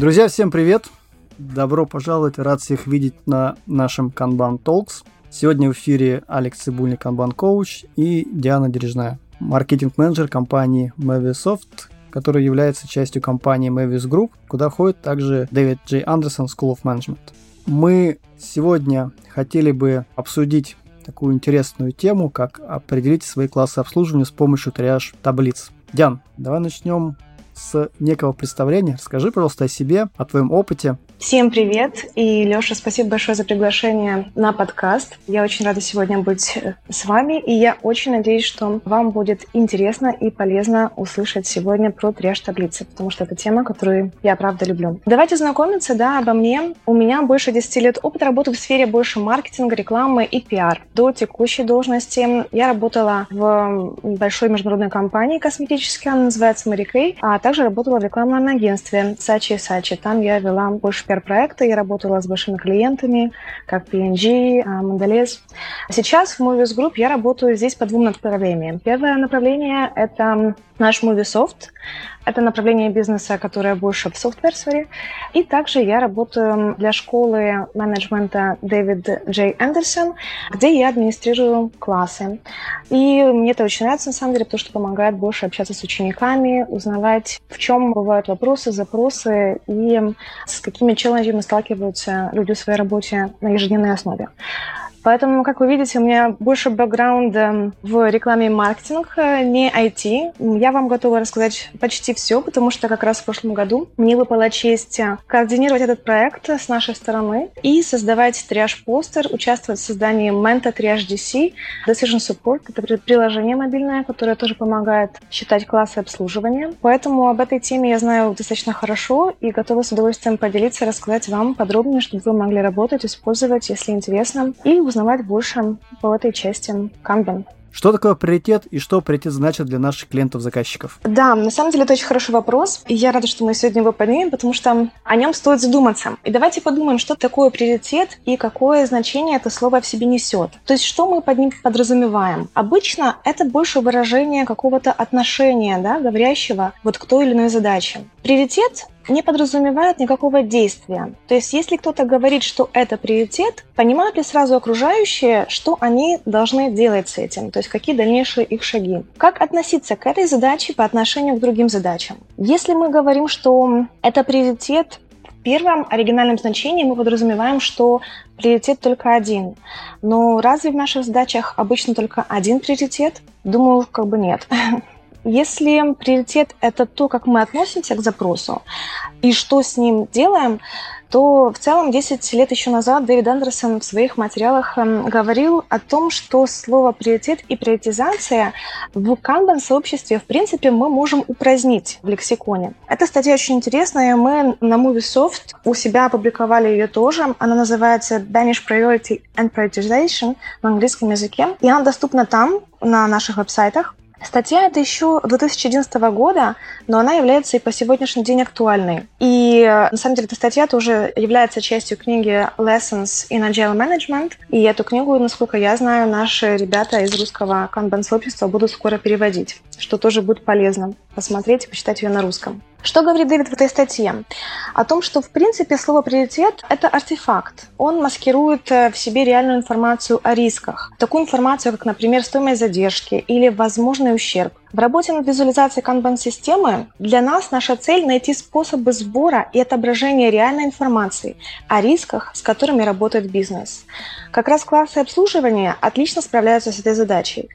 Друзья, всем привет! Добро пожаловать, рад всех видеть на нашем Kanban Talks. Сегодня в эфире Алекс Цибульник, Kanban Коуч и Диана Дережная, маркетинг-менеджер компании Mavisoft, которая является частью компании Mavis Group, куда входит также Дэвид Джей Андерсон School of Management. Мы сегодня хотели бы обсудить такую интересную тему, как определить свои классы обслуживания с помощью триаж таблиц. Диан, давай начнем с некого представления. Расскажи, пожалуйста, о себе, о твоем опыте. Всем привет! И, Леша, спасибо большое за приглашение на подкаст. Я очень рада сегодня быть э, с вами, и я очень надеюсь, что вам будет интересно и полезно услышать сегодня про триаж таблицы, потому что это тема, которую я правда люблю. Давайте знакомиться, да, обо мне. У меня больше 10 лет опыта работы в сфере больше маркетинга, рекламы и пиар. До текущей должности я работала в большой международной компании косметической, она называется Mary Kay, а также работала в рекламном агентстве Сачи и Сачи. Там я вела больше пиар-проекта, я работала с большими клиентами, как P&G, Mondelez. Сейчас в Movies Group я работаю здесь по двум направлениям. Первое направление — это наш Moviesoft. Это направление бизнеса, которое больше в софтвер-сфере. И также я работаю для школы менеджмента Дэвид Джей Андерсон, где я администрирую классы. И мне это очень нравится, на самом деле, потому что помогает больше общаться с учениками, узнавать, в чем бывают вопросы, запросы и с какими челленджами сталкиваются люди в своей работе на ежедневной основе. Поэтому, как вы видите, у меня больше бэкграунда в рекламе и маркетинг, э, не IT. Я вам готова рассказать почти все, потому что как раз в прошлом году мне выпала честь э, координировать этот проект с нашей стороны и создавать триаж-постер, участвовать в создании Menta Triage DC, Decision Support. Это приложение мобильное, которое тоже помогает считать классы обслуживания. Поэтому об этой теме я знаю достаточно хорошо и готова с удовольствием поделиться, рассказать вам подробнее, чтобы вы могли работать, использовать, если интересно, и узнавать больше по этой части Kanban. Что такое приоритет и что приоритет значит для наших клиентов-заказчиков? Да, на самом деле это очень хороший вопрос, и я рада, что мы сегодня его поднимем, потому что о нем стоит задуматься. И давайте подумаем, что такое приоритет и какое значение это слово в себе несет. То есть что мы под ним подразумеваем? Обычно это больше выражение какого-то отношения, да, говорящего вот к той или иной задаче. Приоритет не подразумевает никакого действия. То есть, если кто-то говорит, что это приоритет, понимают ли сразу окружающие, что они должны делать с этим, то есть какие дальнейшие их шаги. Как относиться к этой задаче по отношению к другим задачам? Если мы говорим, что это приоритет, в первом оригинальном значении мы подразумеваем, что приоритет только один. Но разве в наших задачах обычно только один приоритет? Думаю, как бы нет. Если приоритет – это то, как мы относимся к запросу и что с ним делаем, то в целом 10 лет еще назад Дэвид Андерсон в своих материалах эм, говорил о том, что слово приоритет и приоритизация в канбан-сообществе, в принципе, мы можем упразднить в лексиконе. Эта статья очень интересная, мы на Moviesoft у себя опубликовали ее тоже. Она называется Danish Priority and Prioritization на английском языке, и она доступна там, на наших веб-сайтах. Статья это еще 2011 года, но она является и по сегодняшний день актуальной. И на самом деле эта статья тоже является частью книги Lessons in Agile Management. И эту книгу, насколько я знаю, наши ребята из русского канбан-сообщества будут скоро переводить, что тоже будет полезно посмотреть и почитать ее на русском. Что говорит Дэвид в этой статье? О том, что, в принципе, слово «приоритет» — это артефакт. Он маскирует э, в себе реальную информацию о рисках. Такую информацию, как, например, стоимость задержки или возможный ущерб. В работе над визуализацией канбан-системы для нас наша цель – найти способы сбора и отображения реальной информации о рисках, с которыми работает бизнес. Как раз классы обслуживания отлично справляются с этой задачей.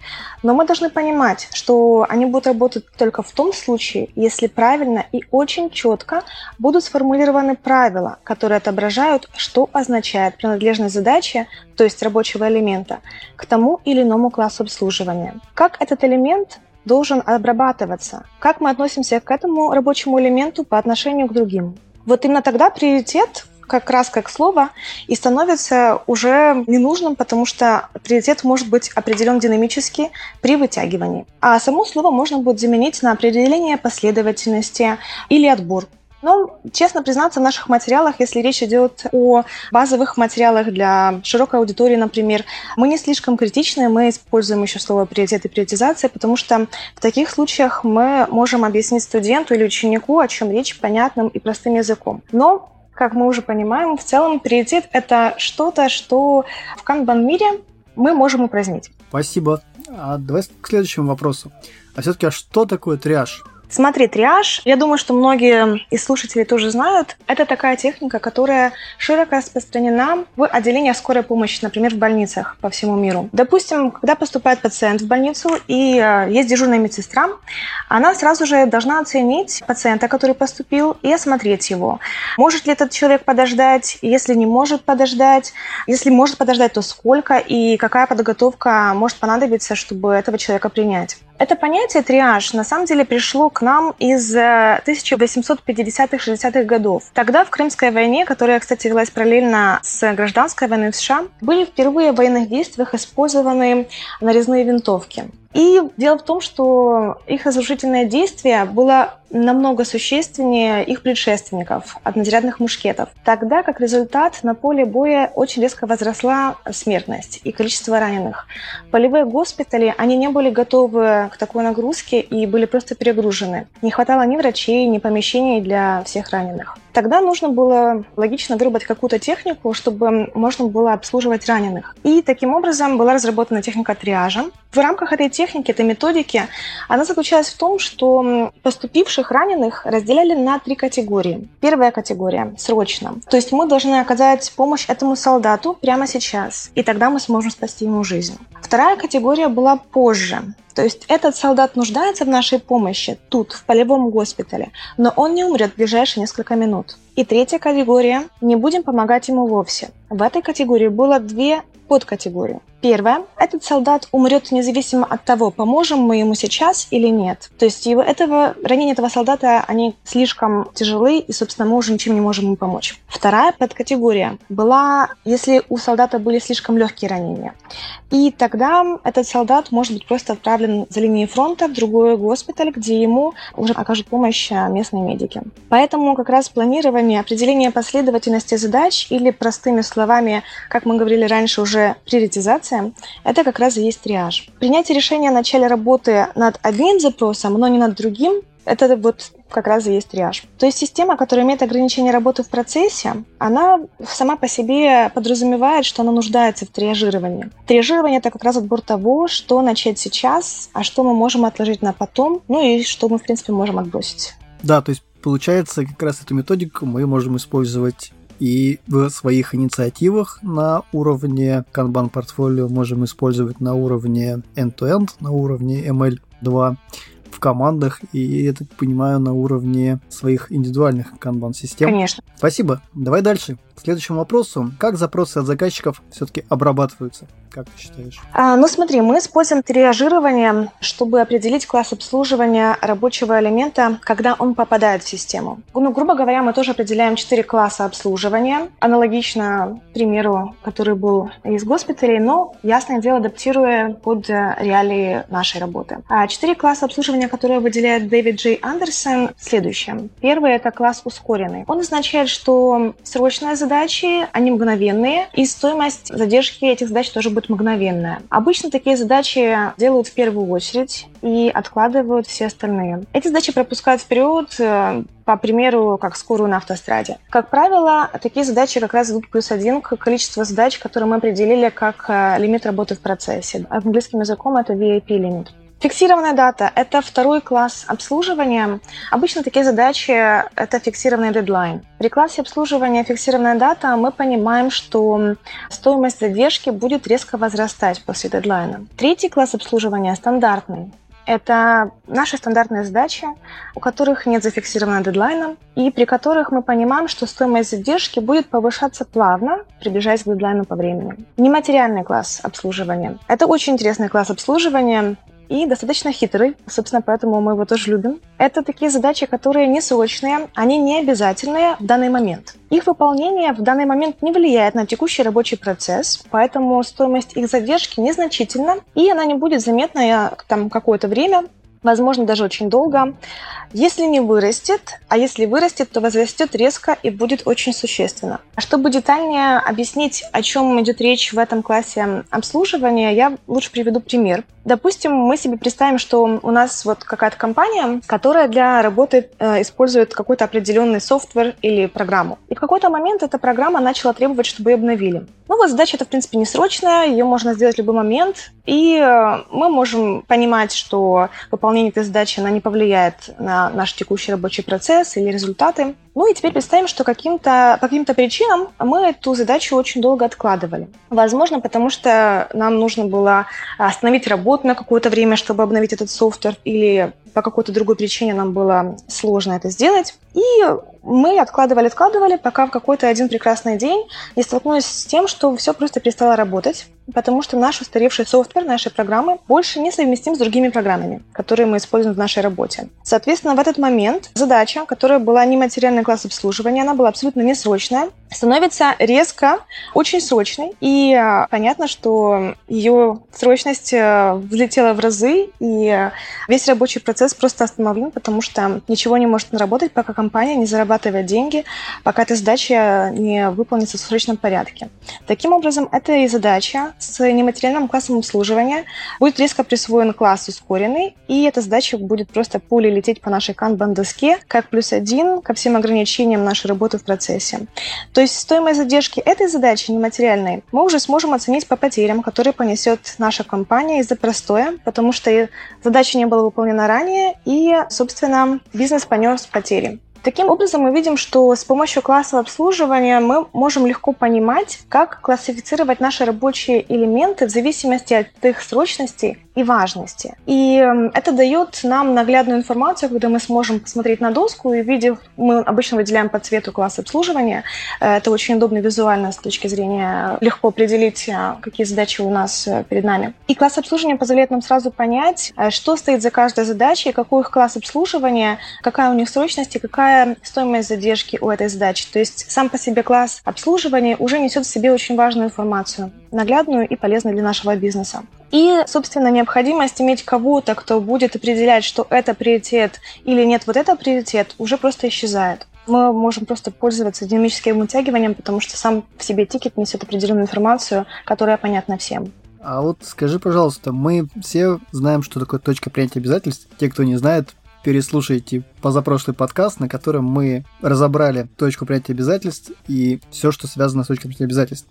Но мы должны понимать, что они будут работать только в том случае, если правильно и очень четко будут сформулированы правила, которые отображают, что означает принадлежность задачи, то есть рабочего элемента, к тому или иному классу обслуживания. Как этот элемент должен обрабатываться. Как мы относимся к этому рабочему элементу по отношению к другим. Вот именно тогда приоритет как раз как слово и становится уже ненужным, потому что приоритет может быть определен динамически при вытягивании. А само слово можно будет заменить на определение последовательности или отбор. Но, честно признаться, в наших материалах, если речь идет о базовых материалах для широкой аудитории, например, мы не слишком критичны, мы используем еще слово приоритет и приоритизация, потому что в таких случаях мы можем объяснить студенту или ученику, о чем речь понятным и простым языком. Но как мы уже понимаем, в целом приоритет – это что-то, что в канбан-мире мы можем упразднить. Спасибо. А давай к следующему вопросу. А все-таки, а что такое триаж? Смотри, триаж, я думаю, что многие из слушателей тоже знают, это такая техника, которая широко распространена в отделениях скорой помощи, например, в больницах по всему миру. Допустим, когда поступает пациент в больницу и э, есть дежурная медсестра, она сразу же должна оценить пациента, который поступил, и осмотреть его. Может ли этот человек подождать? Если не может подождать, если может подождать, то сколько и какая подготовка может понадобиться, чтобы этого человека принять. Это понятие триаж на самом деле пришло к нам из 1850-60-х э, годов. Тогда в Крымской войне, которая, кстати, велась параллельно с гражданской войной в США, были впервые в военных действиях использованы нарезные винтовки. И дело в том, что их разрушительное действие было намного существеннее их предшественников, однозарядных мушкетов. Тогда, как результат, на поле боя очень резко возросла смертность и количество раненых. Полевые госпитали, они не были готовы к такой нагрузке и были просто перегружены. Не хватало ни врачей, ни помещений для всех раненых. Тогда нужно было логично выработать какую-то технику, чтобы можно было обслуживать раненых. И таким образом была разработана техника триажа. В рамках этой техники, этой методики, она заключалась в том, что поступивших раненых разделяли на три категории. Первая категория – срочно. То есть мы должны оказать помощь этому солдату прямо сейчас, и тогда мы сможем спасти ему жизнь. Вторая категория была позже. То есть этот солдат нуждается в нашей помощи тут, в полевом госпитале, но он не умрет в ближайшие несколько минут. И третья категория – не будем помогать ему вовсе. В этой категории было две подкатегории. Первое. Этот солдат умрет независимо от того, поможем мы ему сейчас или нет. То есть его, этого, ранения этого солдата, они слишком тяжелы, и, собственно, мы уже ничем не можем ему помочь. Вторая подкатегория была, если у солдата были слишком легкие ранения. И тогда этот солдат может быть просто отправлен за линией фронта в другой госпиталь, где ему уже окажут помощь а, местные медики. Поэтому как раз планирование, определение последовательности задач или простыми словами, как мы говорили раньше, уже приоритизация коммуникация, это как раз и есть триаж. Принятие решения о начале работы над одним запросом, но не над другим, это вот как раз и есть триаж. То есть система, которая имеет ограничение работы в процессе, она сама по себе подразумевает, что она нуждается в триажировании. Триажирование – это как раз отбор того, что начать сейчас, а что мы можем отложить на потом, ну и что мы, в принципе, можем отбросить. Да, то есть получается, как раз эту методику мы можем использовать и в своих инициативах на уровне Kanban портфолио можем использовать на уровне end-to-end, на уровне ML2 в командах и, я так понимаю, на уровне своих индивидуальных канбан-систем. Конечно. Спасибо. Давай дальше. К следующему вопросу. Как запросы от заказчиков все-таки обрабатываются? Как ты считаешь? А, ну смотри, мы используем триажирование, чтобы определить класс обслуживания рабочего элемента, когда он попадает в систему. Ну, грубо говоря, мы тоже определяем четыре класса обслуживания, аналогично примеру, который был из госпиталей, но, ясное дело, адаптируя под реалии нашей работы. А четыре класса обслуживания, которые выделяет Дэвид Джей Андерсон, следующее. Первый – это класс ускоренный. Он означает, что срочные задачи, они мгновенные, и стоимость задержки этих задач тоже будет мгновенная. Обычно такие задачи делают в первую очередь и откладывают все остальные. Эти задачи пропускают вперед э, по примеру, как скорую на автостраде. Как правило, такие задачи как раз идут плюс один к количеству задач, которые мы определили как э, лимит работы в процессе. Английским языком это VIP лимит. Фиксированная дата – это второй класс обслуживания. Обычно такие задачи – это фиксированный дедлайн. При классе обслуживания фиксированная дата мы понимаем, что стоимость задержки будет резко возрастать после дедлайна. Третий класс обслуживания – стандартный. Это наши стандартные задачи, у которых нет зафиксированного дедлайна, и при которых мы понимаем, что стоимость задержки будет повышаться плавно, приближаясь к дедлайну по времени. Нематериальный класс обслуживания. Это очень интересный класс обслуживания и достаточно хитрый, собственно, поэтому мы его тоже любим. Это такие задачи, которые не срочные, они не обязательные в данный момент. Их выполнение в данный момент не влияет на текущий рабочий процесс, поэтому стоимость их задержки незначительна, и она не будет заметна там какое-то время, возможно, даже очень долго. Если не вырастет, а если вырастет, то возрастет резко и будет очень существенно. Чтобы детальнее объяснить, о чем идет речь в этом классе обслуживания, я лучше приведу пример. Допустим, мы себе представим, что у нас вот какая-то компания, которая для работы э, использует какой-то определенный софтвер или программу. И в какой-то момент эта программа начала требовать, чтобы ее обновили. Ну вот задача это, в принципе, не срочная, ее можно сделать в любой момент, и э, мы можем понимать, что выполнение этой задачи она не повлияет на наш текущий рабочий процесс или результаты. Ну и теперь представим, что каким-то, по каким-то причинам мы эту задачу очень долго откладывали. Возможно, потому что нам нужно было остановить работу на какое-то время, чтобы обновить этот софтвер, или по какой-то другой причине нам было сложно это сделать. И мы откладывали, откладывали, пока в какой-то один прекрасный день не столкнулись с тем, что все просто перестало работать, потому что наш устаревший софтвер, наши программы больше не совместим с другими программами, которые мы используем в нашей работе. Соответственно, в этот момент задача, которая была не материальный класс обслуживания, она была абсолютно несрочная, становится резко очень срочной. И а, понятно, что ее срочность э, взлетела в разы, и весь рабочий процесс просто остановлен, потому что ничего не может наработать, пока компания не зарабатывает деньги, пока эта задача не выполнится в срочном порядке. Таким образом, эта задача с нематериальным классом обслуживания будет резко присвоен класс ускоренный, и эта задача будет просто пулей лететь по нашей канбан-доске как плюс один ко всем ограничениям нашей работы в процессе. То есть стоимость задержки этой задачи нематериальной мы уже сможем оценить по потерям, которые понесет наша компания из-за простоя, потому что задача не была выполнена ранее, и, собственно, бизнес понес потери. Таким образом, мы видим, что с помощью классового обслуживания мы можем легко понимать, как классифицировать наши рабочие элементы в зависимости от их срочности и важности. И эм, это дает нам наглядную информацию, когда мы сможем посмотреть на доску и видев, мы обычно выделяем по цвету класс обслуживания. Э, это очень удобно визуально с точки зрения легко определить, э, какие задачи у нас э, перед нами. И класс обслуживания позволяет нам сразу понять, что стоит за каждой задачей, какой их класс обслуживания, какая у них срочность и какая стоимость задержки у этой задачи. То есть сам по себе класс обслуживания уже несет в себе очень важную информацию, наглядную и полезную для нашего бизнеса. И, собственно, необходимость иметь кого-то, кто будет определять, что это приоритет или нет, вот это приоритет, уже просто исчезает. Мы можем просто пользоваться динамическим вытягиванием, потому что сам в себе тикет несет определенную информацию, которая понятна всем. А вот скажи, пожалуйста, мы все знаем, что такое точка принятия обязательств. Те, кто не знает, переслушайте позапрошлый подкаст, на котором мы разобрали точку принятия обязательств и все, что связано с точкой принятия обязательств.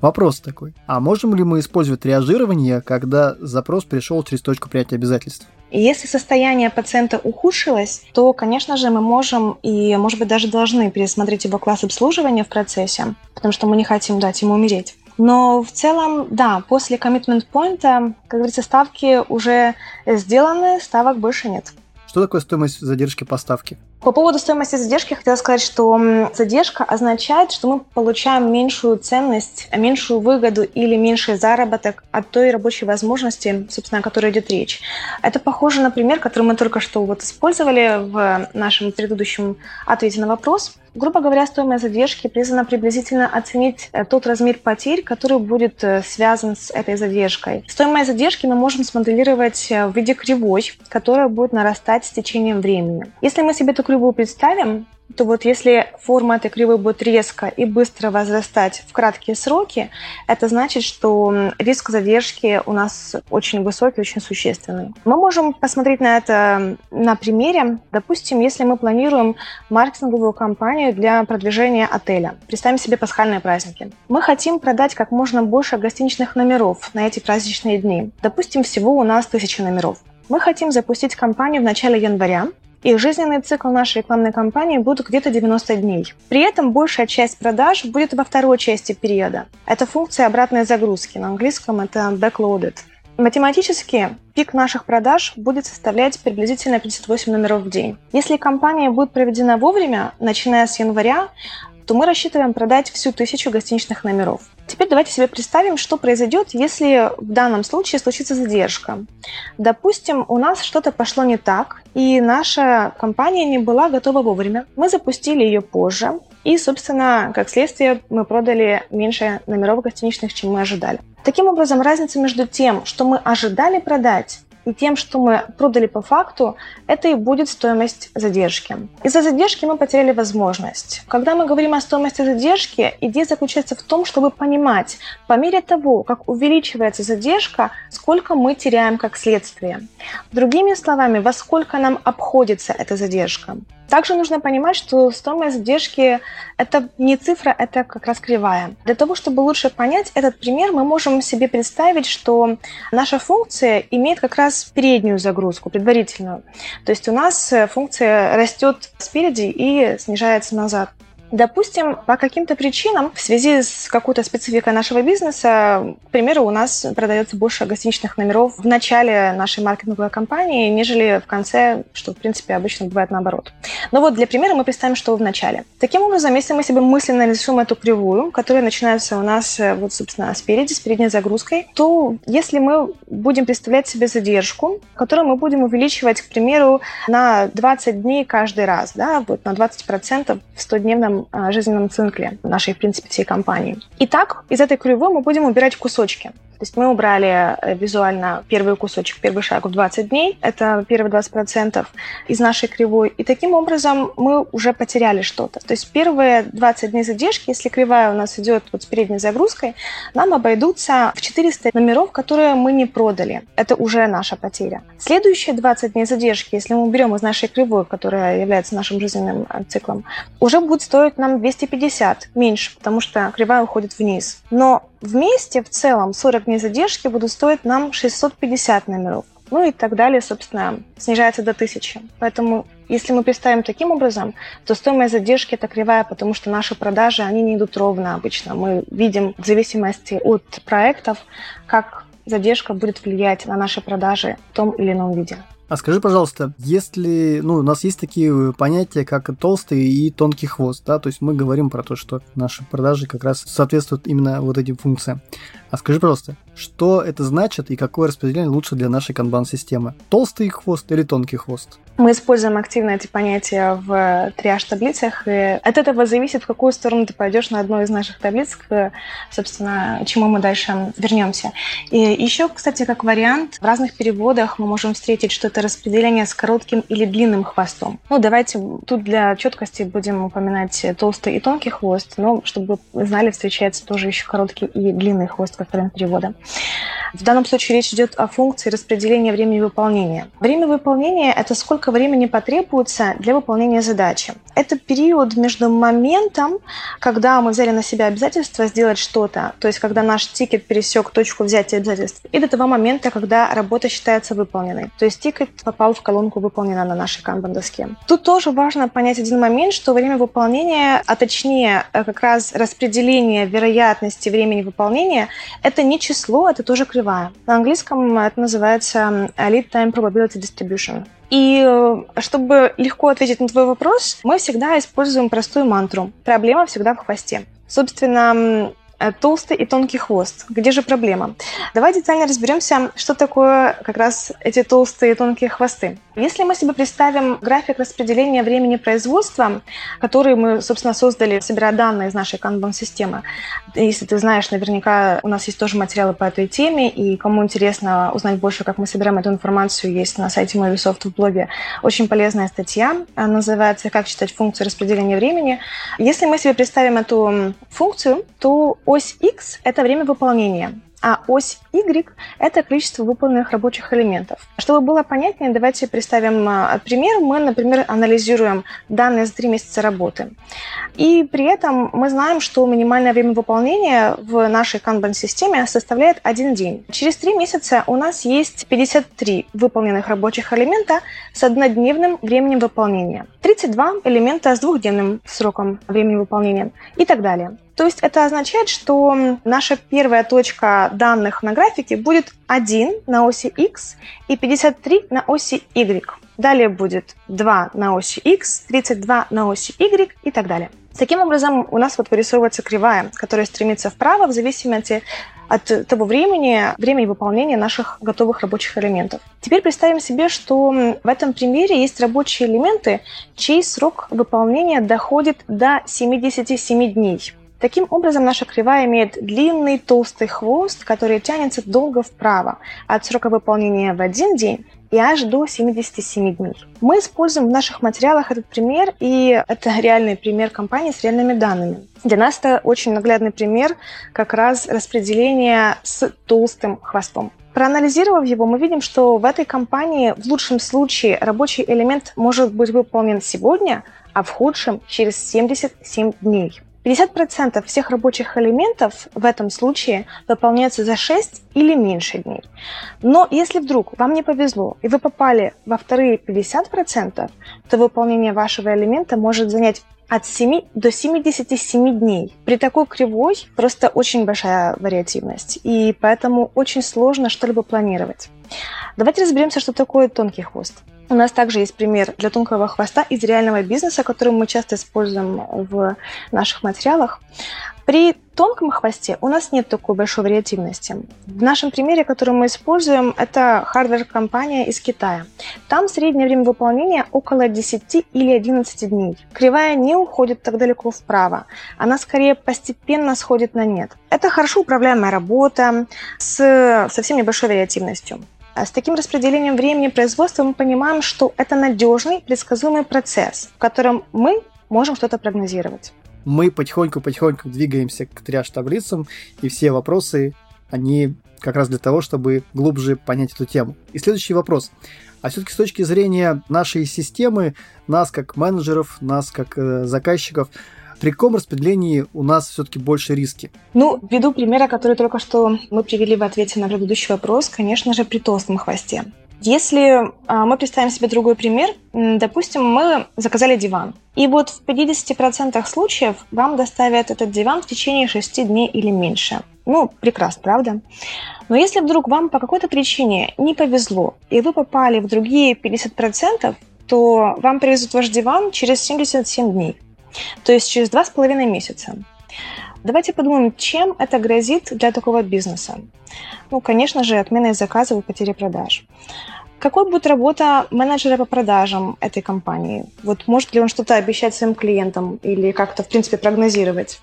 Вопрос такой. А можем ли мы использовать триажирование, когда запрос пришел через точку принятия обязательств? Если состояние пациента ухудшилось, то, конечно же, мы можем и, может быть, даже должны пересмотреть его класс обслуживания в процессе, потому что мы не хотим дать ему умереть. Но в целом, да, после commitment point, как говорится, ставки уже сделаны, ставок больше нет. Что такое стоимость задержки поставки? По поводу стоимости задержки хотела сказать, что задержка означает, что мы получаем меньшую ценность, меньшую выгоду или меньший заработок от той рабочей возможности, собственно, о которой идет речь. Это похоже на пример, который мы только что вот использовали в нашем предыдущем ответе на вопрос. Грубо говоря, стоимость задержки призвана приблизительно оценить э, тот размер потерь, который будет э, связан с этой задержкой. Стоимость задержки мы можем смоделировать э, в виде кривой, которая будет нарастать с течением времени. Если мы себе эту кривую представим, то вот если форма этой кривой будет резко и быстро возрастать в краткие сроки, это значит, что риск задержки у нас очень высокий, очень существенный. Мы можем посмотреть на это на примере. Допустим, если мы планируем маркетинговую кампанию для продвижения отеля. Представим себе пасхальные праздники. Мы хотим продать как можно больше гостиничных номеров на эти праздничные дни. Допустим, всего у нас тысяча номеров. Мы хотим запустить кампанию в начале января, и жизненный цикл нашей рекламной кампании будет где-то 90 дней. При этом большая часть продаж будет во второй части периода. Это функция обратной загрузки. На английском это backloaded. Математически пик наших продаж будет составлять приблизительно 58 номеров в день. Если кампания будет проведена вовремя, начиная с января, то мы рассчитываем продать всю тысячу гостиничных номеров. Теперь давайте себе представим, что произойдет, если в данном случае случится задержка. Допустим, у нас что-то пошло не так, и наша компания не была готова вовремя. Мы запустили ее позже, и, собственно, как следствие, мы продали меньше номеров гостиничных, чем мы ожидали. Таким образом, разница между тем, что мы ожидали продать, и тем, что мы продали по факту, это и будет стоимость задержки. Из-за задержки мы потеряли возможность. Когда мы говорим о стоимости задержки, идея заключается в том, чтобы понимать, по мере того, как увеличивается задержка, сколько мы теряем как следствие. Другими словами, во сколько нам обходится эта задержка. Также нужно понимать, что стоимость задержки – это не цифра, это как раз кривая. Для того, чтобы лучше понять этот пример, мы можем себе представить, что наша функция имеет как раз переднюю загрузку, предварительную. То есть у нас функция растет спереди и снижается назад. Допустим, по каким-то причинам, в связи с какой-то спецификой нашего бизнеса, к примеру, у нас продается больше гостиничных номеров в начале нашей маркетинговой кампании, нежели в конце, что, в принципе, обычно бывает наоборот. Но вот для примера мы представим, что в начале. Таким образом, если мы себе мысленно рисуем эту кривую, которая начинается у нас, э, вот, собственно, спереди, с передней загрузкой, то если мы будем представлять себе задержку, которую мы будем увеличивать, к примеру, на 20 дней каждый раз, да, вот на 20% в 100-дневном а, жизненном цикле нашей, в принципе, всей компании. Итак, из этой кривой мы будем убирать кусочки. То есть мы убрали э, визуально первый кусочек, первый шаг в 20 дней. Это первые 20% из нашей кривой. И таким образом мы уже потеряли что-то. То есть первые 20 дней задержки, если кривая у нас идет вот с передней загрузкой, нам обойдутся в 400 номеров, которые мы не продали. Это уже наша потеря. Следующие 20 дней задержки, если мы уберем из нашей кривой, которая является нашим жизненным э, циклом, уже будет стоить нам 250 меньше, потому что кривая уходит вниз. Но Вместе в целом 40 дней задержки будут стоить нам 650 номеров. Ну и так далее, собственно, снижается до 1000. Поэтому если мы представим таким образом, то стоимость задержки это кривая, потому что наши продажи, они не идут ровно обычно. Мы видим в зависимости от проектов, как задержка будет влиять на наши продажи в том или ином виде. А скажи, пожалуйста, если, ну, у нас есть такие понятия, как толстый и тонкий хвост, да, то есть мы говорим про то, что наши продажи как раз соответствуют именно вот этим функциям. А скажи, пожалуйста, что это значит и какое распределение лучше для нашей канбан-системы? Толстый хвост или тонкий хвост? Мы используем активно эти понятия в триаж-таблицах, и от этого зависит, в какую сторону ты пойдешь на одной из наших таблиц, к, собственно, чему мы дальше вернемся. И еще, кстати, как вариант, в разных переводах мы можем встретить, что это распределение с коротким или длинным хвостом. Ну, давайте тут для четкости будем упоминать толстый и тонкий хвост, но чтобы вы знали, встречается тоже еще короткий и длинный хвост как вариант перевода. В данном случае речь идет о функции распределения времени выполнения. Время выполнения – это сколько времени потребуется для выполнения задачи. Это период между моментом, когда мы взяли на себя обязательство сделать что-то, то есть когда наш тикет пересек точку взятия обязательств, и до того момента, когда работа считается выполненной. То есть тикет попал в колонку «Выполнена» на нашей канбан-доске. Тут тоже важно понять один момент, что время выполнения, а точнее э, как раз распределение вероятности времени выполнения – это не число, это тоже кривая. На английском это называется Lead Time Probability Distribution. И э, чтобы легко ответить на твой вопрос, мы всегда используем простую мантру. Проблема всегда в хвосте. Собственно, толстый и тонкий хвост. Где же проблема? Давай детально разберемся, что такое как раз эти толстые и тонкие хвосты. Если мы себе представим график распределения времени производства, который мы, собственно, создали, собирая данные из нашей Kanban-системы, если ты знаешь, наверняка у нас есть тоже материалы по этой теме, и кому интересно узнать больше, как мы собираем эту информацию, есть на сайте Movisoft в блоге очень полезная статья, называется «Как считать функцию распределения времени». Если мы себе представим эту функцию, то ось X – это время выполнения а ось Y – это количество выполненных рабочих элементов. Чтобы было понятнее, давайте представим а, пример. Мы, например, анализируем данные за три месяца работы. И при этом мы знаем, что минимальное время выполнения в нашей Kanban-системе составляет один день. Через три месяца у нас есть 53 выполненных рабочих элемента с однодневным временем выполнения, 32 элемента с двухдневным сроком времени выполнения и так далее. То есть это означает, что наша первая точка данных на графике будет 1 на оси x и 53 на оси y. Далее будет 2 на оси x, 32 на оси y и так далее. Таким образом, у нас вот вырисовывается кривая, которая стремится вправо в зависимости от того времени, времени выполнения наших готовых рабочих элементов. Теперь представим себе, что в этом примере есть рабочие элементы, чей срок выполнения доходит до 77 дней. Таким образом, наша кривая имеет длинный толстый хвост, который тянется долго вправо, от срока выполнения в один день и аж до 77 дней. Мы используем в наших материалах этот пример, и это реальный пример компании с реальными данными. Для нас это очень наглядный пример как раз распределения с толстым хвостом. Проанализировав его, мы видим, что в этой компании в лучшем случае рабочий элемент может быть выполнен сегодня, а в худшем через 77 дней. 50% всех рабочих элементов в этом случае выполняются за 6 или меньше дней. Но если вдруг вам не повезло, и вы попали во вторые 50%, то выполнение вашего элемента может занять от 7 до 77 дней. При такой кривой просто очень большая вариативность, и поэтому очень сложно что-либо планировать. Давайте разберемся, что такое тонкий хвост. У нас также есть пример для тонкого хвоста из реального бизнеса, который мы часто используем в наших материалах. При тонком хвосте у нас нет такой большой вариативности. В нашем примере, который мы используем, это хардвер-компания из Китая. Там среднее время выполнения около 10 или 11 дней. Кривая не уходит так далеко вправо. Она скорее постепенно сходит на нет. Это хорошо управляемая работа с совсем небольшой вариативностью. А с таким распределением времени производства мы понимаем, что это надежный, предсказуемый процесс, в котором мы можем что-то прогнозировать. Мы потихоньку-потихоньку двигаемся к тряж-таблицам, и все вопросы, они как раз для того, чтобы глубже понять эту тему. И следующий вопрос. А все-таки с точки зрения нашей системы, нас как менеджеров, нас как э, заказчиков, при каком распределении у нас все-таки больше риски? Ну, ввиду примера, который только что мы привели в ответе на предыдущий вопрос, конечно же, при толстом хвосте. Если а, мы представим себе другой пример, допустим, мы заказали диван, и вот в 50% случаев вам доставят этот диван в течение 6 дней или меньше. Ну, прекрасно, правда? Но если вдруг вам по какой-то причине не повезло, и вы попали в другие 50%, то вам привезут ваш диван через 77 дней то есть через два с половиной месяца. Давайте подумаем, чем это грозит для такого бизнеса. Ну, конечно же, отменой заказов и потери продаж. Какой будет работа менеджера по продажам этой компании? Вот может ли он что-то обещать своим клиентам или как-то, в принципе, прогнозировать?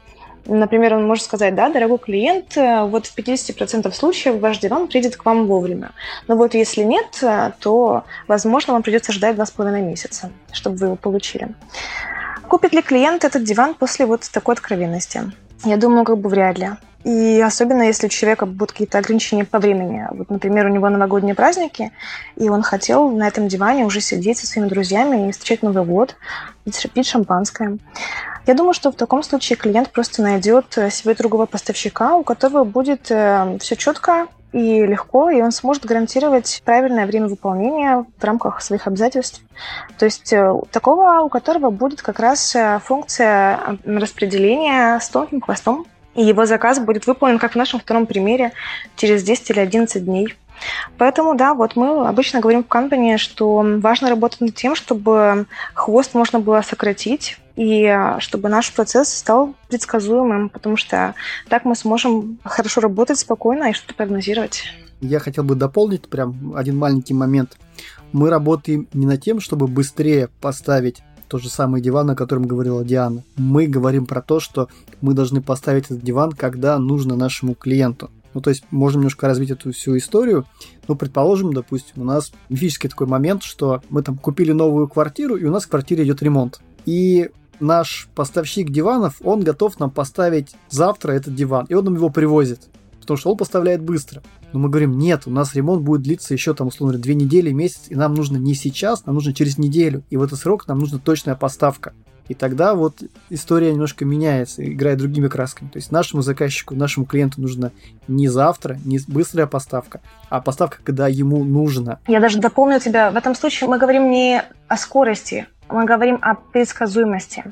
Например, он может сказать, да, дорогой клиент, вот в 50% случаев ваш диван придет к вам вовремя. Но вот если нет, то, возможно, вам придется ждать 2,5 месяца, чтобы вы его получили. Купит ли клиент этот диван после вот такой откровенности? Я думаю, как бы вряд ли. И особенно, если у человека будут какие-то ограничения по времени. Вот, например, у него новогодние праздники, и он хотел на этом диване уже сидеть со своими друзьями и встречать Новый год, пить шампанское. Я думаю, что в таком случае клиент просто найдет себе другого поставщика, у которого будет э, все четко, и легко, и он сможет гарантировать правильное время выполнения в рамках своих обязательств. То есть э, такого, у которого будет как раз э, функция распределения с тонким хвостом, и его заказ будет выполнен, как в нашем втором примере, через 10 или 11 дней. Поэтому, да, вот мы обычно говорим в компании, что важно работать над тем, чтобы хвост можно было сократить, и а, чтобы наш процесс стал предсказуемым, потому что так мы сможем хорошо работать спокойно и что-то прогнозировать. Я хотел бы дополнить прям один маленький момент. Мы работаем не над тем, чтобы быстрее поставить тот же самый диван, о котором говорила Диана. Мы говорим про то, что мы должны поставить этот диван, когда нужно нашему клиенту. Ну, то есть, можем немножко развить эту всю историю. Ну, предположим, допустим, у нас мифический такой момент, что мы там купили новую квартиру, и у нас в квартире идет ремонт. И наш поставщик диванов, он готов нам поставить завтра этот диван, и он нам его привозит, потому что он поставляет быстро. Но мы говорим, нет, у нас ремонт будет длиться еще там, условно говоря, две недели, месяц, и нам нужно не сейчас, нам нужно через неделю, и в этот срок нам нужна точная поставка. И тогда вот история немножко меняется, играет другими красками. То есть нашему заказчику, нашему клиенту нужно не завтра, не быстрая поставка, а поставка, когда ему нужно. Я даже дополню тебя. В этом случае мы говорим не о скорости, мы говорим о предсказуемости.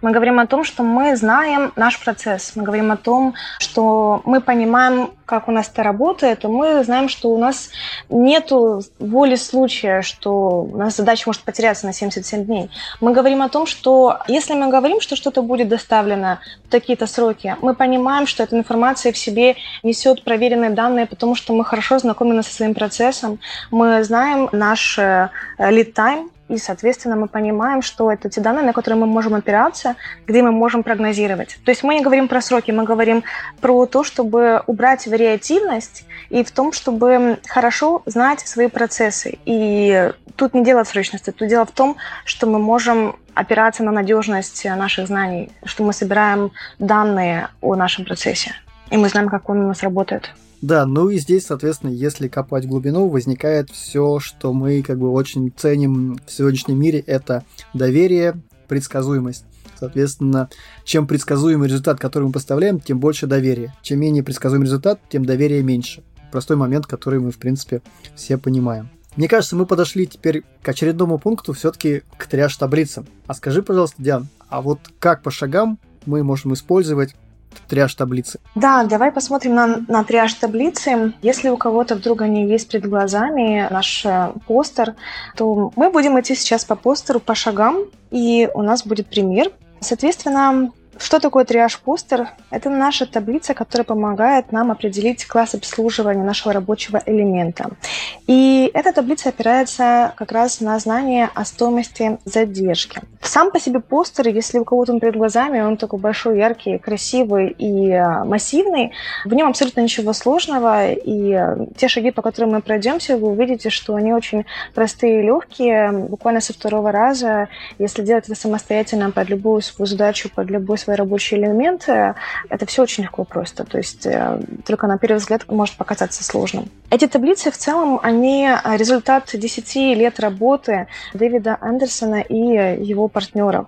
Мы говорим о том, что мы знаем наш процесс. Мы говорим о том, что мы понимаем, как у нас это работает, и мы знаем, что у нас нет воли случая, что у нас задача может потеряться на 77 дней. Мы говорим о том, что если мы говорим, что что-то будет доставлено в такие-то сроки, мы понимаем, что эта информация в себе несет проверенные данные, потому что мы хорошо знакомы со своим процессом, мы знаем наш э, lead time, и, соответственно, мы понимаем, что это те данные, на которые мы можем опираться, где мы можем прогнозировать. То есть мы не говорим про сроки, мы говорим про то, чтобы убрать вариативность и в том, чтобы хорошо знать свои процессы. И тут не дело в срочности, тут дело в том, что мы можем опираться на надежность наших знаний, что мы собираем данные о нашем процессе, и мы знаем, как он у нас работает. Да, ну и здесь, соответственно, если копать глубину, возникает все, что мы как бы очень ценим в сегодняшнем мире, это доверие, предсказуемость. Соответственно, чем предсказуемый результат, который мы поставляем, тем больше доверия. Чем менее предсказуемый результат, тем доверия меньше. Простой момент, который мы, в принципе, все понимаем. Мне кажется, мы подошли теперь к очередному пункту, все-таки к триаж-таблицам. А скажи, пожалуйста, Диан, а вот как по шагам мы можем использовать триаж таблицы. Да, давай посмотрим на, на триаж таблицы. Если у кого-то вдруг они есть перед глазами, наш э, постер, то мы будем идти сейчас по постеру по шагам, и у нас будет пример. Соответственно, что такое триаж-постер? Это наша таблица, которая помогает нам определить класс обслуживания нашего рабочего элемента. И эта таблица опирается как раз на знание о стоимости задержки. Сам по себе постер, если у кого-то он перед глазами, он такой большой, яркий, красивый и э, массивный, в нем абсолютно ничего сложного, и э, те шаги, по которым мы пройдемся, вы увидите, что они очень простые и легкие, буквально со второго раза, если делать это самостоятельно под любую свою задачу, под любой свой рабочий элемент, это все очень легко просто. То есть э, только на первый взгляд может показаться сложным. Эти таблицы в целом, они результат 10 лет работы Дэвида Андерсона и его партнеров.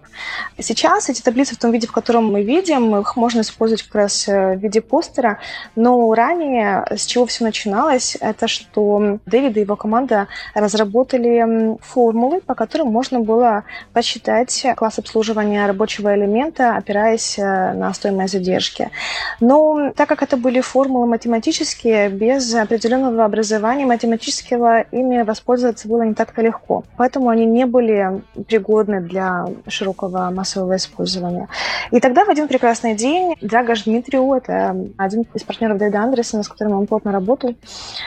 Сейчас эти таблицы в том виде, в котором мы видим, их можно использовать как раз э, в виде постера, но ранее с чего все начиналось, это что Дэвид и его команда разработали формулы, по которым можно было посчитать класс обслуживания рабочего элемента, опираясь э, на стоимость задержки. Но так как это были формулы математические, без определенного образования математического ими воспользоваться было не так-то легко. Поэтому они не были пригодны для широкого массового использования. И тогда в один прекрасный день Драгош Дмитрию, это один из партнеров Дэвида Андерсона, с которым он плотно работал,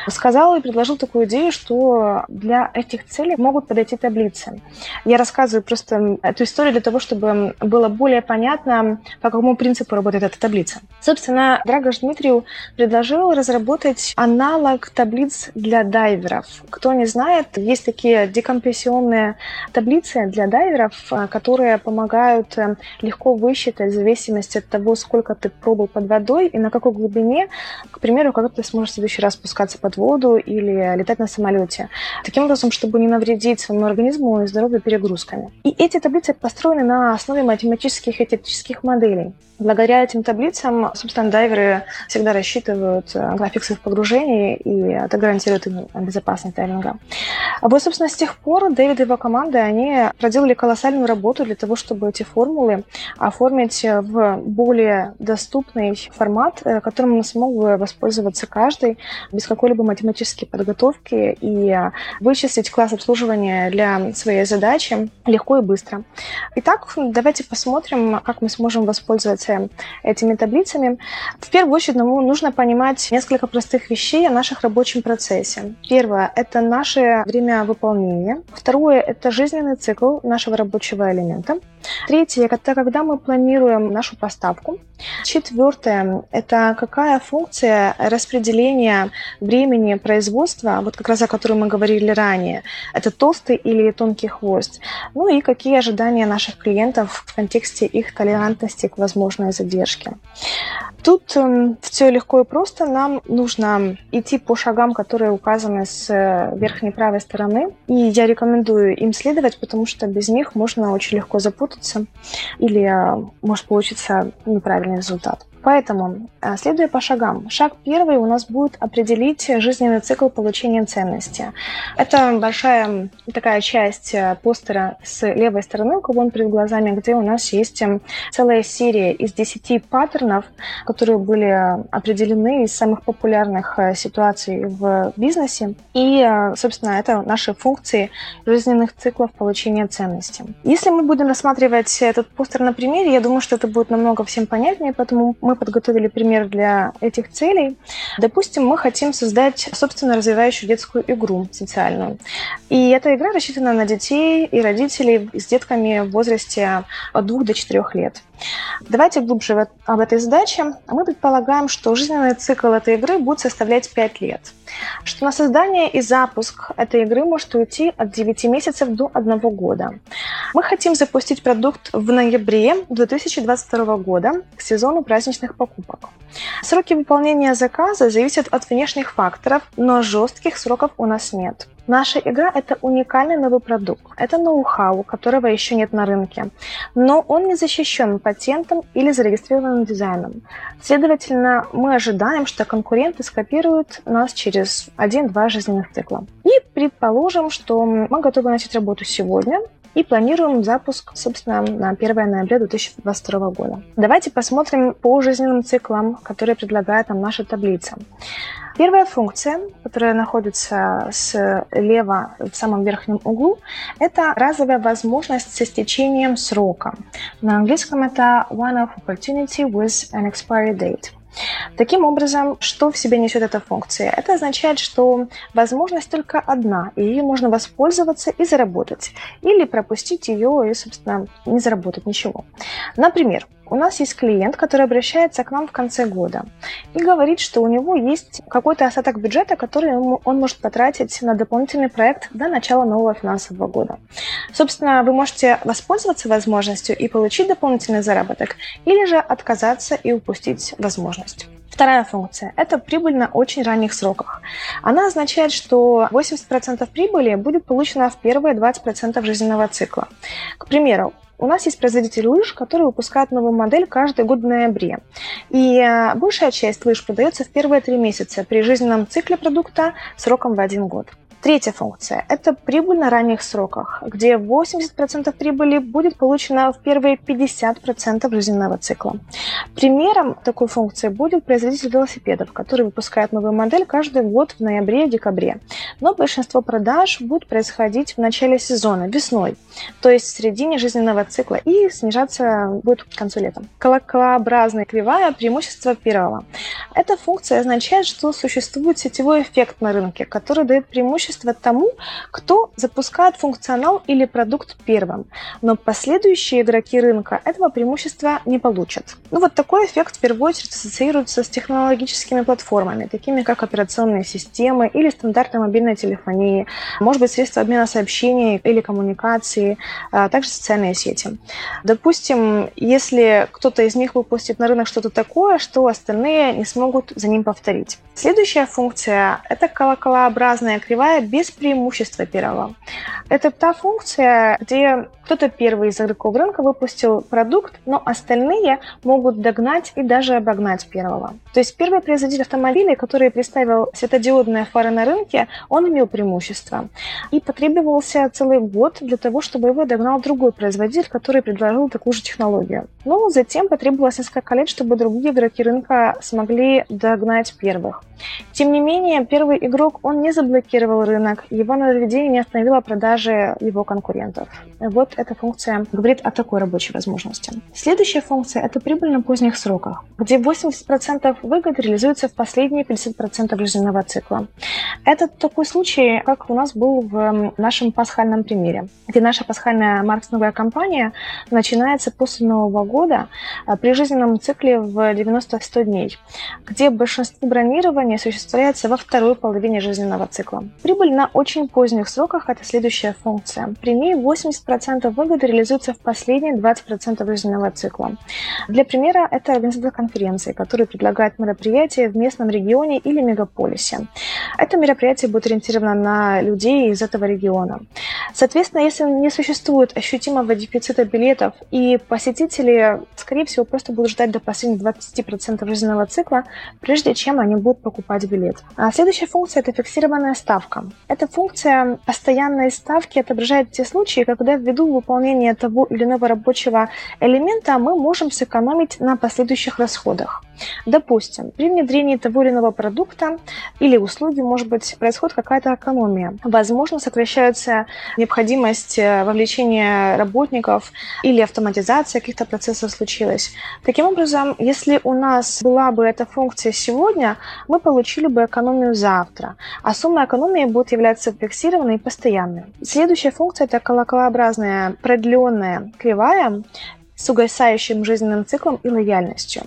сказал и предложил такую идею, что для этих целей могут подойти таблицы. Я рассказываю просто эту историю для того, чтобы было более понятно, по какому принципу работает эта таблица. Собственно, Драгош Дмитрию предложил разработать аналог таблиц для дайверов. Кто не знает, есть такие декомпрессионные таблицы для дайверов, которые помогают э, легко высчитать в зависимости от того, сколько ты пробыл под водой и на какой глубине, к примеру, когда ты сможешь в следующий раз спускаться под воду или летать на самолете. Таким образом, чтобы не навредить своему организму и здоровью перегрузками. И эти таблицы построены на основе математических и теоретических моделей. Благодаря этим таблицам, собственно, дайверы всегда рассчитывают э, график своих погружений, и это гарантирует им безопасность дайвинга. Вот, собственно, с тех пор Дэвид и его команда, они проделали колоссальную работу для того, чтобы эти формулы оформить в более доступный формат, э, которым смог бы воспользоваться каждый без какой-либо математической подготовки и вычислить класс обслуживания для своей задачи легко и быстро. Итак, давайте посмотрим, как мы сможем можем воспользоваться этими таблицами. В первую очередь нам нужно понимать несколько простых вещей о наших рабочем процессе. Первое – это наше время выполнения. Второе – это жизненный цикл нашего рабочего элемента. Третье – это когда мы планируем нашу поставку. Четвертое – это какая функция распределения времени производства, вот как раз о которой мы говорили ранее. Это толстый или тонкий хвост. Ну и какие ожидания наших клиентов в контексте их толерантности к возможной задержке. Тут э, все легко и просто. Нам нужно идти по шагам, которые указаны с э, верхней правой стороны. И я рекомендую им следовать, потому что без них можно очень легко запутаться или э, может получиться неправильный результат. Поэтому, э, следуя по шагам, шаг первый у нас будет определить жизненный цикл получения ценности. Это большая такая часть э, постера с левой стороны, у кого он перед глазами, где у нас есть эм, целая серия из 10 паттернов, которые были определены из самых популярных э, ситуаций в бизнесе. И, собственно, это наши функции жизненных циклов получения ценности. Если мы будем рассматривать этот постер на примере, я думаю, что это будет намного всем понятнее, поэтому мы мы подготовили пример для этих целей. Допустим, мы хотим создать собственно развивающую детскую игру социальную. И эта игра рассчитана на детей и родителей с детками в возрасте от 2 до 4 лет. Давайте глубже об этой задаче. Мы предполагаем, что жизненный цикл этой игры будет составлять 5 лет. Что на создание и запуск этой игры может уйти от 9 месяцев до 1 года. Мы хотим запустить продукт в ноябре 2022 года к сезону праздничных покупок. Сроки выполнения заказа зависят от внешних факторов, но жестких сроков у нас нет. Наша игра – это уникальный новый продукт. Это ноу-хау, которого еще нет на рынке. Но он не защищен патентом или зарегистрированным дизайном. Следовательно, мы ожидаем, что конкуренты скопируют нас через 1-2 жизненных цикла. И предположим, что мы готовы начать работу сегодня, и планируем запуск, собственно, на 1 ноября 2022 года. Давайте посмотрим по жизненным циклам, которые предлагает нам наша таблица. Первая функция, которая находится слева в самом верхнем углу, это разовая возможность с истечением срока. На английском это one of opportunity with an expiry date. Таким образом, что в себе несет эта функция? Это означает, что возможность только одна, и ее можно воспользоваться и заработать, или пропустить ее и, собственно, не заработать ничего. Например, у нас есть клиент, который обращается к нам в конце года и говорит, что у него есть какой-то остаток бюджета, который он может потратить на дополнительный проект до начала нового финансового года. Собственно, вы можете воспользоваться возможностью и получить дополнительный заработок, или же отказаться и упустить возможность. Вторая функция – это прибыль на очень ранних сроках. Она означает, что 80% прибыли будет получено в первые 20% жизненного цикла. К примеру, у нас есть производитель лыж, который выпускает новую модель каждый год в ноябре. И э, большая часть лыж продается в первые три месяца при жизненном цикле продукта сроком в один год. Третья функция – это прибыль на ранних сроках, где 80% прибыли будет получено в первые 50% жизненного цикла. Примером такой функции будет производитель велосипедов, который выпускает новую модель каждый год в ноябре и декабре. Но большинство продаж будет происходить в начале сезона, весной, то есть в середине жизненного цикла, и снижаться будет к концу лета. Колоколообразная кривая – преимущество первого. Эта функция означает, что существует сетевой эффект на рынке, который дает преимущество преимущество тому, кто запускает функционал или продукт первым. Но последующие игроки рынка этого преимущества не получат. Ну вот такой эффект в первую очередь ассоциируется с технологическими платформами, такими как операционные системы или стандартной мобильной телефонии, может быть, средства обмена сообщений или коммуникации, а также социальные сети. Допустим, если кто-то из них выпустит на рынок что-то такое, что остальные не смогут за ним повторить. Следующая функция – это колоколообразная кривая без преимущества первого. Это та функция, где кто-то первый из игроков рынка выпустил продукт, но остальные могут догнать и даже обогнать первого. То есть первый производитель автомобилей, который представил светодиодные фары на рынке, он имел преимущество. И потребовался целый год для того, чтобы его догнал другой производитель, который предложил такую же технологию. Но затем потребовалось несколько лет, чтобы другие игроки рынка смогли догнать первых. Тем не менее, первый игрок, он не заблокировал рынок, его нововведение не остановило продажи его конкурентов. Вот эта функция говорит о такой рабочей возможности. Следующая функция – это прибыль на поздних сроках, где 80% выгод реализуется в последние 50% жизненного цикла. Это такой случай, как у нас был в нашем пасхальном примере, где наша пасхальная маркетинговая кампания начинается после Нового года а, при жизненном цикле в 90-100 дней, где большинство бронирования осуществляется во второй половине жизненного цикла. Прибыль на очень поздних сроках – это следующая функция. При ней 80% выгоды реализуются в последние 20% жизненного цикла. Для примера, это организатор конференции, который предлагает мероприятие в местном регионе или мегаполисе. Это мероприятие будет ориентировано на людей из этого региона. Соответственно, если не существует ощутимого дефицита билетов и посетители, скорее всего, просто будут ждать до последних 20% жизненного цикла, прежде чем они будут покупать билет. А следующая функция – это фиксированная ставка. Эта функция постоянной ставки отображает те случаи, когда ввиду выполнения того или иного рабочего элемента мы можем сэкономить на последующих расходах. Допустим, при внедрении того или иного продукта или услуги, может быть, происходит какая-то экономия. Возможно, сокращаются необходимость э, вовлечения работников или автоматизация каких-то процессов случилась. Таким образом, если у нас была бы эта функция сегодня, мы получили бы экономию завтра, а сумма экономии будет являться фиксированной и постоянной. Следующая функция – это колоколообразная продленная кривая, с угасающим жизненным циклом и лояльностью.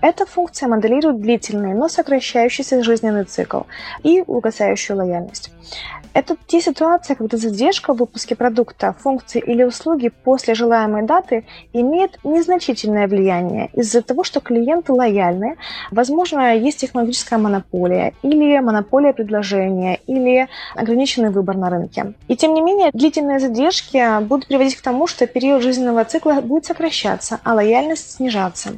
Эта функция моделирует длительный, но сокращающийся жизненный цикл и угасающую лояльность. Это те ситуации, когда задержка в выпуске продукта, функции или услуги после желаемой даты имеет незначительное влияние из-за того, что клиенты лояльны, возможно, есть технологическая монополия или монополия предложения или ограниченный выбор на рынке. И тем не менее, длительные задержки будут приводить к тому, что период жизненного цикла будет сокращаться, а лояльность снижаться.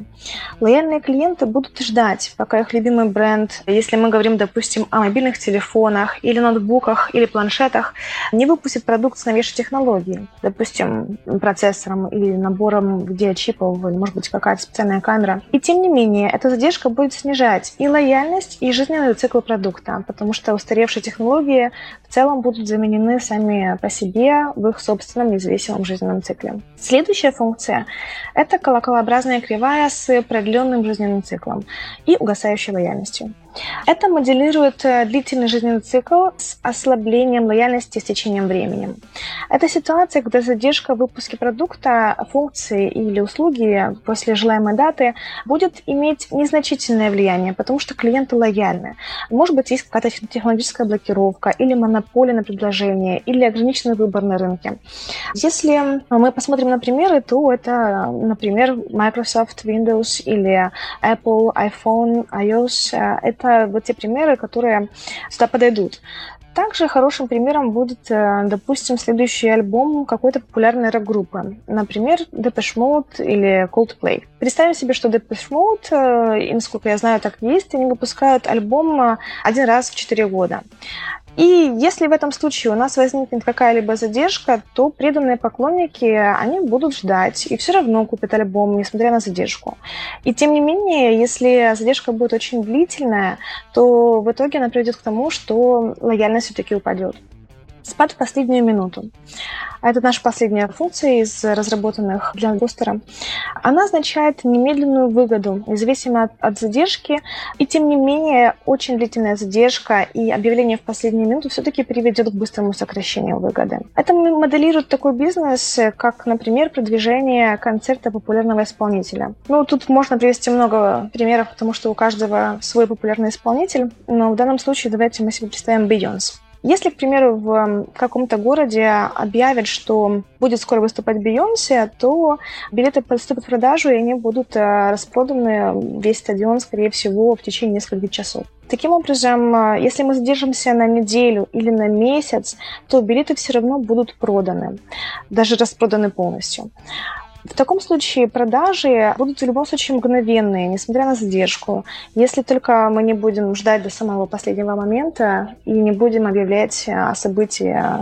Лояльные клиенты будут ждать, пока их любимый бренд, если мы говорим, допустим, о мобильных телефонах или ноутбуках или планшетах, не выпустит продукт с новейшей технологией, допустим, процессором или набором видеочипов, или, может быть, какая-то специальная камера. И тем не менее, эта задержка будет снижать и лояльность, и жизненный цикл продукта, потому что устаревшие технологии целом будут заменены сами по себе в их собственном независимом жизненном цикле. Следующая функция – это колоколообразная кривая с продленным жизненным циклом и угасающей лояльностью. Это моделирует э, длительный жизненный цикл с ослаблением лояльности с течением времени. Это ситуация, когда задержка в выпуске продукта, функции или услуги после желаемой даты будет иметь незначительное влияние, потому что клиенты лояльны. Может быть, есть какая-то технологическая блокировка или монополия на предложение, или ограниченный выбор на рынке. Если мы посмотрим на примеры, то это, например, Microsoft Windows или Apple, iPhone, iOS. Это это вот те примеры, которые сюда подойдут. Также хорошим примером будет, допустим, следующий альбом какой-то популярной рок-группы. Например, Depeche Mode или Coldplay. Представим себе, что Depeche Mode, и насколько я знаю, так есть, они выпускают альбом один раз в 4 года. И если в этом случае у нас возникнет какая-либо задержка, то преданные поклонники, они будут ждать и все равно купят альбом, несмотря на задержку. И тем не менее, если задержка будет очень длительная, то в итоге она приведет к тому, что лояльность все-таки упадет. Спад в последнюю минуту. Это наша последняя функция из разработанных для бустера. Она означает немедленную выгоду, независимо от, от задержки. И тем не менее, очень длительная задержка и объявление в последнюю минуту все-таки приведет к быстрому сокращению выгоды. Это моделирует такой бизнес, как, например, продвижение концерта популярного исполнителя. Ну, тут можно привести много примеров, потому что у каждого свой популярный исполнитель. Но в данном случае давайте мы себе представим Beyoncé. Если, к примеру, в каком-то городе объявят, что будет скоро выступать Бейонсе, то билеты поступят в продажу, и они будут э, распроданы весь стадион, скорее всего, в течение нескольких часов. Таким образом, э, если мы задержимся на неделю или на месяц, то билеты все равно будут проданы, даже распроданы полностью. В таком случае продажи будут в любом случае мгновенные, несмотря на задержку, если только мы не будем ждать до самого последнего момента и не будем объявлять о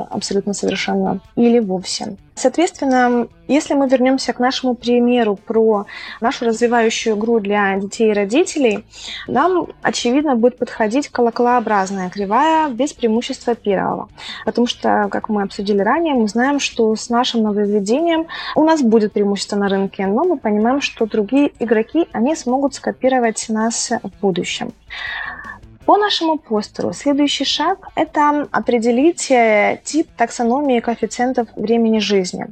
абсолютно совершенно или вовсе. Соответственно, если мы вернемся к нашему примеру про нашу развивающую игру для детей и родителей, нам, очевидно, будет подходить колоколообразная кривая без преимущества первого. Потому что, как мы обсудили ранее, мы знаем, что с нашим нововведением у нас будет преимущество на рынке, но мы понимаем, что другие игроки, они смогут скопировать нас в будущем. По нашему постеру следующий шаг – это определить э, тип таксономии коэффициентов времени жизни.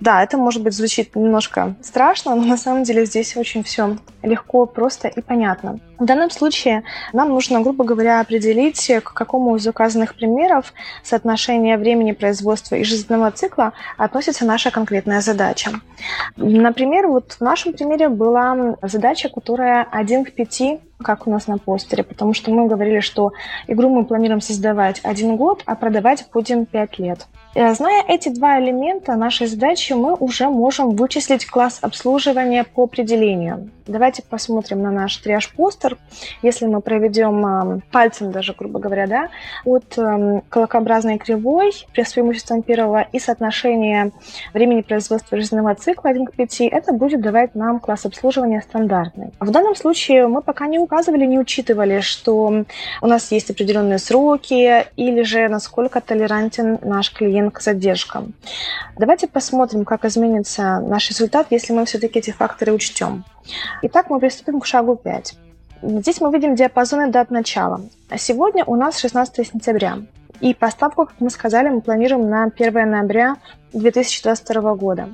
Да, это, может быть, звучит немножко страшно, но на самом деле здесь очень все легко, просто и понятно. В данном случае нам нужно, грубо говоря, определить, к какому из указанных примеров соотношение времени производства и жизненного цикла относится наша конкретная задача. Например, вот в нашем примере была задача, которая 1 к 5 как у нас на постере, потому что мы говорили, что игру мы планируем создавать один год, а продавать будем 5 лет. Э, зная эти два элемента нашей задачи, мы уже можем вычислить класс обслуживания по определению. Давайте посмотрим на наш триаж-постер. Если мы проведем э, пальцем даже, грубо говоря, да, от э, колокообразной кривой с преимуществом первого и соотношение времени производства жизненного цикла 1 к 5, это будет давать нам класс обслуживания стандартный. В данном случае мы пока не указывали, не учитывали, что у нас есть определенные сроки или же насколько толерантен наш клиент к задержкам. Давайте посмотрим, как изменится наш результат, если мы все-таки эти факторы учтем. Итак, мы приступим к шагу 5. Здесь мы видим диапазоны дат начала. Сегодня у нас 16 сентября. И поставку, как мы сказали, мы планируем на 1 ноября 2022 года.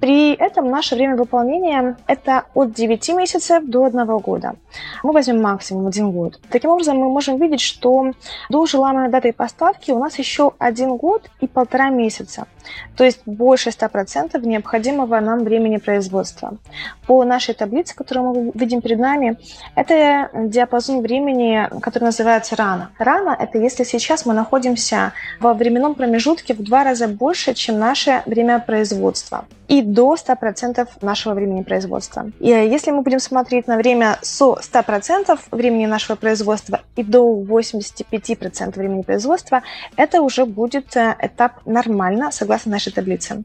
При этом наше время выполнения – это от 9 месяцев до 1 года. Мы возьмем максимум один год. Таким образом, мы можем видеть, что до желаемой даты поставки у нас еще один год и полтора месяца. То есть больше 100% необходимого нам времени производства. По нашей таблице, которую мы видим перед нами, это диапазон времени, который называется рано. Рано – это если сейчас мы находимся во временном промежутке в два раза больше, чем наше время производства и до 100% нашего времени производства. И если мы будем смотреть на время со 100% времени нашего производства и до 85% времени производства, это уже будет э, этап нормально, согласно нашей таблице.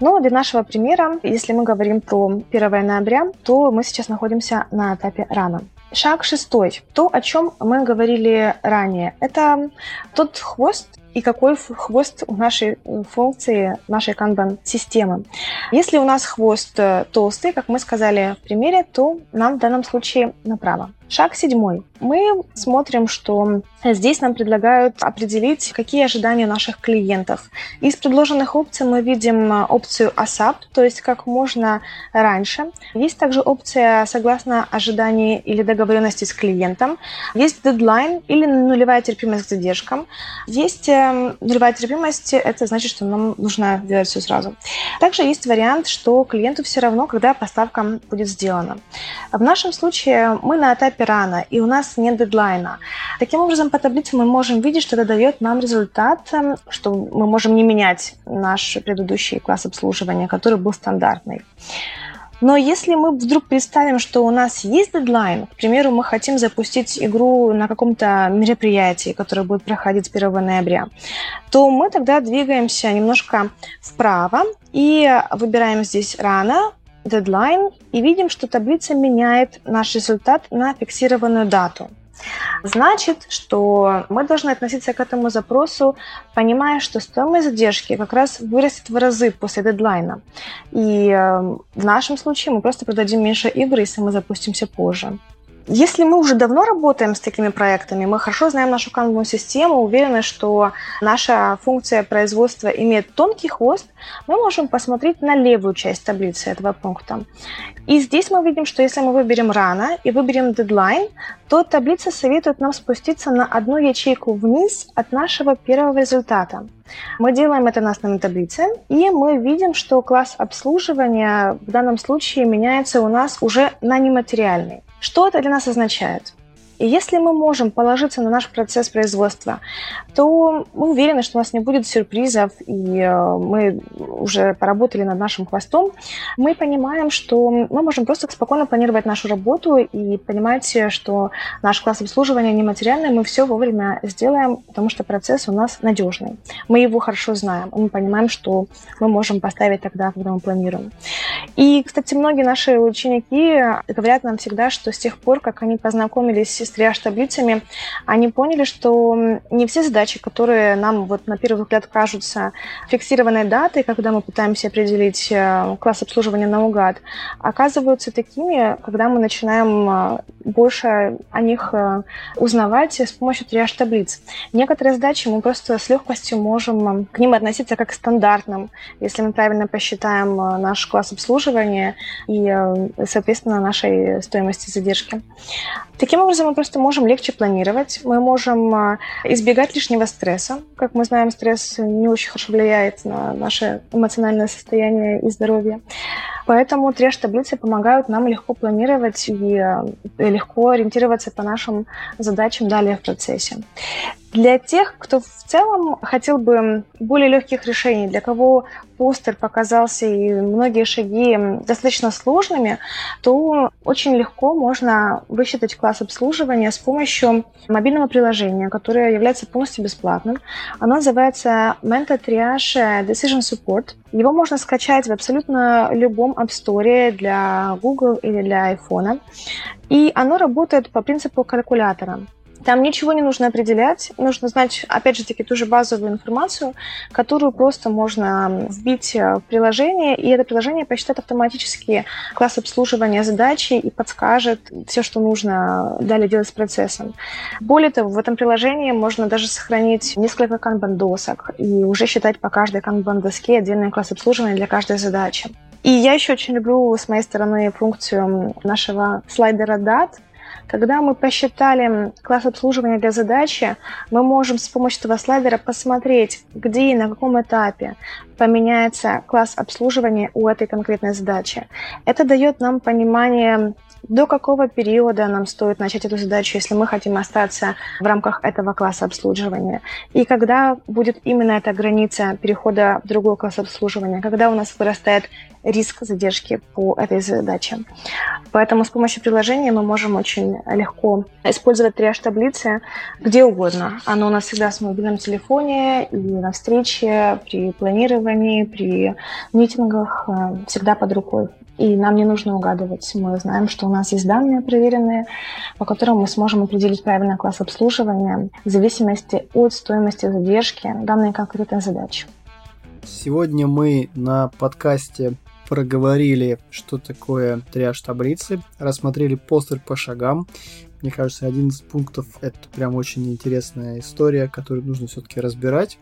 Но для нашего примера, если мы говорим про 1 ноября, то мы сейчас находимся на этапе рано. Шаг шестой. То, о чем мы говорили ранее. Это тот хвост, и какой хвост у нашей э, функции, нашей канбан-системы. Если у нас хвост э, толстый, как мы сказали в примере, то нам в данном случае направо. Шаг седьмой. Мы смотрим, что здесь нам предлагают определить, какие ожидания наших клиентов. Из предложенных опций мы видим э, опцию ASAP, то есть как можно раньше. Есть также опция согласно ожиданий или договоренности с клиентом. Есть дедлайн или нулевая терпимость к задержкам. Есть э, нулевая терпимость, это значит, что нам нужно делать все сразу. Также есть вариант, что клиенту все равно, когда поставка будет сделана. В нашем случае мы на этапе рано, и у нас нет дедлайна. Таким образом, по таблице мы можем видеть, что это дает нам результат, эм, что мы можем не менять наш предыдущий класс обслуживания, который был стандартный. Но если мы вдруг представим, что у нас есть дедлайн, к примеру, мы хотим запустить игру на каком-то мероприятии, которое будет проходить 1 ноября, то мы тогда двигаемся немножко вправо и выбираем здесь рано, дедлайн и видим, что таблица меняет наш результат на фиксированную дату. Значит, что мы должны относиться к этому запросу, понимая, что стоимость задержки как раз вырастет в разы после дедлайна. И э, в нашем случае мы просто продадим меньше игр, если мы запустимся позже. Если мы уже давно работаем с такими проектами, мы хорошо знаем нашу канву систему, уверены, что наша функция производства имеет тонкий хвост, мы можем посмотреть на левую часть таблицы этого пункта. И здесь мы видим, что если мы выберем рано и выберем дедлайн, то таблица советует нам спуститься на одну ячейку вниз от нашего первого результата. Мы делаем это на основной таблице, и мы видим, что класс обслуживания в данном случае меняется у нас уже на нематериальный. Что это для нас означает? И если мы можем положиться на наш процесс производства, то мы уверены, что у нас не будет сюрпризов, и э, мы уже поработали над нашим хвостом. Мы понимаем, что мы можем просто спокойно планировать нашу работу и понимать, что наш класс обслуживания нематериальный, мы все вовремя сделаем, потому что процесс у нас надежный. Мы его хорошо знаем, мы понимаем, что мы можем поставить тогда, когда мы планируем. И, кстати, многие наши ученики говорят нам всегда, что с тех пор, как они познакомились с триаж-таблицами, они поняли, что не все задачи, которые нам вот на первый взгляд кажутся фиксированной датой, когда мы пытаемся определить э, класс обслуживания наугад, оказываются такими, когда мы начинаем э, больше о них э, узнавать с помощью триаж-таблиц. Некоторые задачи мы просто с легкостью можем к ним относиться как к стандартным, если мы правильно посчитаем наш класс обслуживания и, соответственно, нашей стоимости задержки. Таким образом, мы просто можем легче планировать, мы можем а, избегать лишнего стресса. Как мы знаем, стресс не очень хорошо влияет на наше эмоциональное состояние и здоровье. Поэтому треш-таблицы помогают нам легко планировать и а, легко ориентироваться по нашим задачам далее в процессе. Для тех, кто в целом хотел бы более легких решений, для кого постер показался и многие шаги достаточно сложными, то очень легко можно высчитать класс обслуживания с помощью мобильного приложения, которое является полностью бесплатным. Оно называется Menta Triage Decision Support. Его можно скачать в абсолютно любом App Store для Google или для iPhone. И оно работает по принципу калькулятора. Там ничего не нужно определять, нужно знать, опять же таки, ту же базовую информацию, которую просто можно вбить в приложение, и это приложение посчитает автоматически класс обслуживания задачи и подскажет все, что нужно далее делать с процессом. Более того, в этом приложении можно даже сохранить несколько канбан-досок и уже считать по каждой канбан-доске отдельный класс обслуживания для каждой задачи. И я еще очень люблю с моей стороны функцию нашего слайдера DAT, когда мы посчитали класс обслуживания для задачи, мы можем с помощью этого слайдера посмотреть, где и на каком этапе поменяется класс обслуживания у этой конкретной задачи. Это дает нам понимание до какого периода нам стоит начать эту задачу, если мы хотим остаться в рамках этого класса обслуживания. И когда будет именно эта граница перехода в другой класс обслуживания, когда у нас вырастает риск задержки по этой задаче. Поэтому с помощью приложения мы можем очень легко использовать триаж таблицы где угодно. Оно у нас всегда в мобильном телефоне и на встрече, при планировании, при митингах, э, всегда под рукой и нам не нужно угадывать. Мы знаем, что у нас есть данные проверенные, по которым мы сможем определить правильный класс обслуживания в зависимости от стоимости задержки данной конкретной задачи. Сегодня мы на подкасте проговорили, что такое триаж таблицы, рассмотрели постер по шагам. Мне кажется, один из пунктов это прям очень интересная история, которую нужно все-таки разбирать.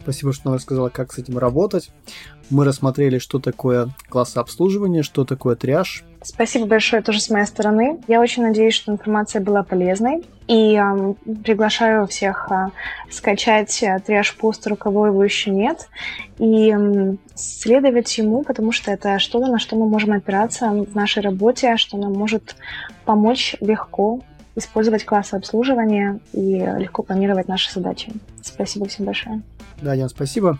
Спасибо, что нам рассказала, как с этим работать. Мы рассмотрели, что такое класс обслуживания, что такое триаж. Спасибо большое тоже с моей стороны. Я очень надеюсь, что информация была полезной. И э, приглашаю всех э, скачать э, триаж постер, у кого его еще нет, и э, следовать ему, потому что это что-то, на что мы можем опираться в нашей работе, что нам может помочь легко использовать классы обслуживания и легко планировать наши задачи. Спасибо всем большое. Да, Ян, спасибо.